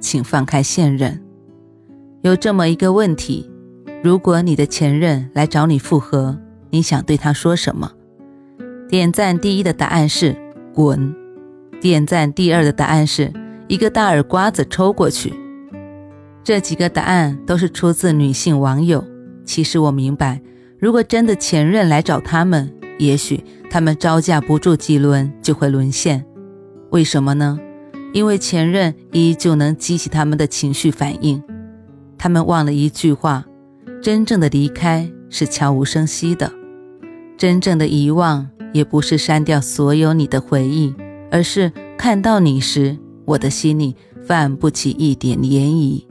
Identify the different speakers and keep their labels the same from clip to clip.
Speaker 1: 请放开现任。有这么一个问题：如果你的前任来找你复合，你想对他说什么？点赞第一的答案是“滚”，点赞第二的答案是一个大耳刮子抽过去。这几个答案都是出自女性网友。其实我明白，如果真的前任来找他们，也许他们招架不住几轮就会沦陷。为什么呢？因为前任依旧能激起他们的情绪反应，他们忘了一句话：真正的离开是悄无声息的，真正的遗忘也不是删掉所有你的回忆，而是看到你时，我的心里泛不起一点涟漪。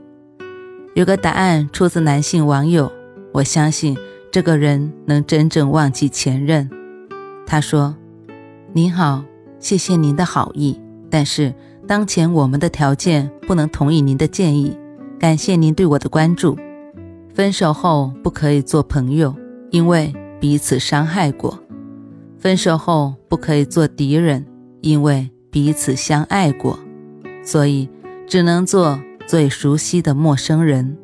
Speaker 1: 有个答案出自男性网友，我相信这个人能真正忘记前任。他说：“您好，谢谢您的好意，但是。”当前我们的条件不能同意您的建议，感谢您对我的关注。分手后不可以做朋友，因为彼此伤害过；分手后不可以做敌人，因为彼此相爱过。所以只能做最熟悉的陌生人。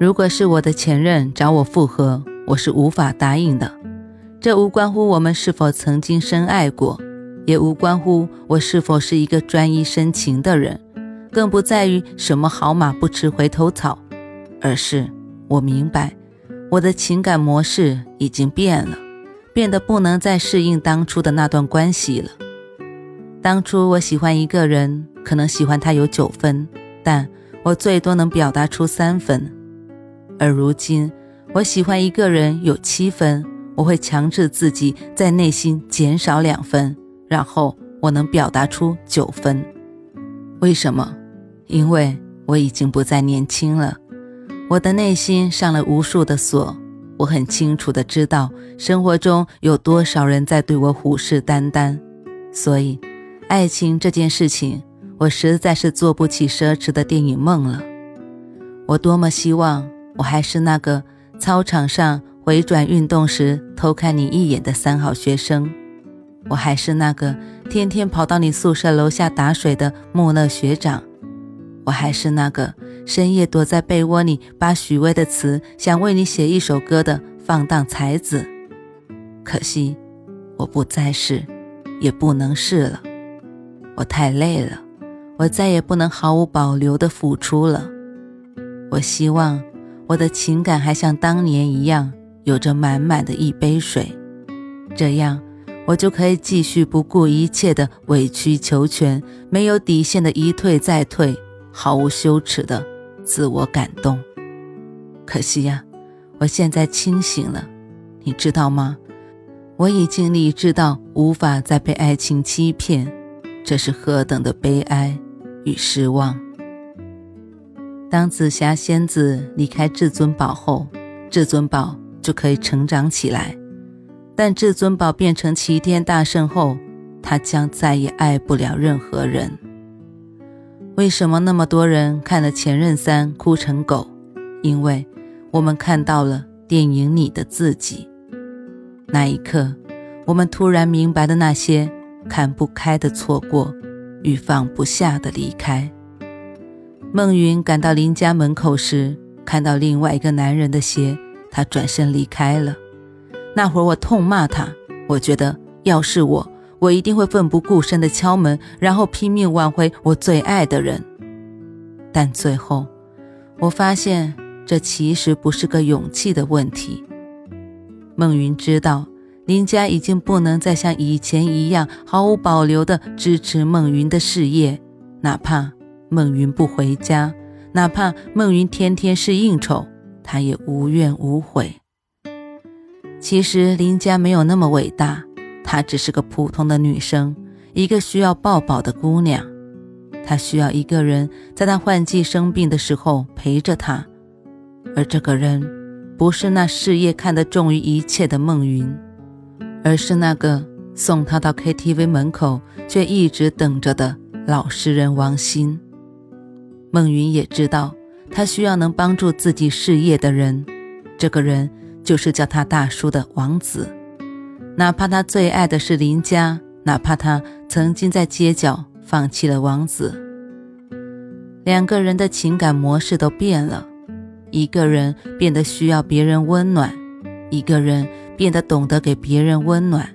Speaker 1: 如果是我的前任找我复合，我是无法答应的。这无关乎我们是否曾经深爱过。也无关乎我是否是一个专一深情的人，更不在于什么好马不吃回头草，而是我明白，我的情感模式已经变了，变得不能再适应当初的那段关系了。当初我喜欢一个人，可能喜欢他有九分，但我最多能表达出三分；而如今我喜欢一个人有七分，我会强制自己在内心减少两分。然后我能表达出九分，为什么？因为我已经不再年轻了，我的内心上了无数的锁，我很清楚的知道生活中有多少人在对我虎视眈眈，所以，爱情这件事情，我实在是做不起奢侈的电影梦了。我多么希望我还是那个操场上回转运动时偷看你一眼的三好学生。我还是那个天天跑到你宿舍楼下打水的木讷学长，我还是那个深夜躲在被窝里把许巍的词想为你写一首歌的放荡才子。可惜，我不再是，也不能是了。我太累了，我再也不能毫无保留的付出了。我希望我的情感还像当年一样，有着满满的一杯水，这样。我就可以继续不顾一切的委曲求全，没有底线的一退再退，毫无羞耻的自我感动。可惜呀，我现在清醒了，你知道吗？我已经理智到无法再被爱情欺骗，这是何等的悲哀与失望。当紫霞仙子离开至尊宝后，至尊宝就可以成长起来。但至尊宝变成齐天大圣后，他将再也爱不了任何人。为什么那么多人看了《前任三》哭成狗？因为我们看到了电影里的自己。那一刻，我们突然明白了那些看不开的错过与放不下的离开。孟云赶到林家门口时，看到另外一个男人的鞋，他转身离开了。那会儿我痛骂他，我觉得要是我，我一定会奋不顾身的敲门，然后拼命挽回我最爱的人。但最后，我发现这其实不是个勇气的问题。孟云知道林家已经不能再像以前一样毫无保留地支持孟云的事业，哪怕孟云不回家，哪怕孟云天天是应酬，他也无怨无悔。其实林家没有那么伟大，她只是个普通的女生，一个需要抱抱的姑娘。她需要一个人在她换季生病的时候陪着她，而这个人不是那事业看得重于一切的孟云，而是那个送她到 KTV 门口却一直等着的老实人王鑫。孟云也知道，他需要能帮助自己事业的人，这个人就是叫他大叔的王子，哪怕他最爱的是林家，哪怕他曾经在街角。放弃了王子，两个人的情感模式都变了。一个人变得需要别人温暖，一个人变得懂得给别人温暖。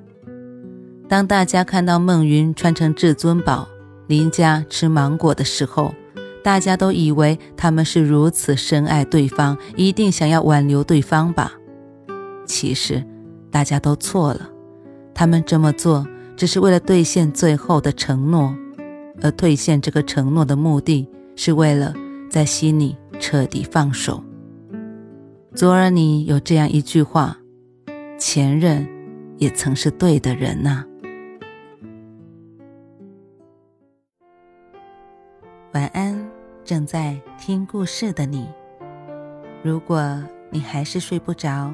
Speaker 1: 当大家看到孟云穿成至尊宝，林家吃芒果的时候，大家都以为他们是如此深爱对方，一定想要挽留对方吧？其实，大家都错了。他们这么做只是为了兑现最后的承诺。而兑现这个承诺的目的是为了在心里彻底放手。左耳里有这样一句话：“前任也曾是对的人呐。”晚安，正在听故事的你。如果你还是睡不着，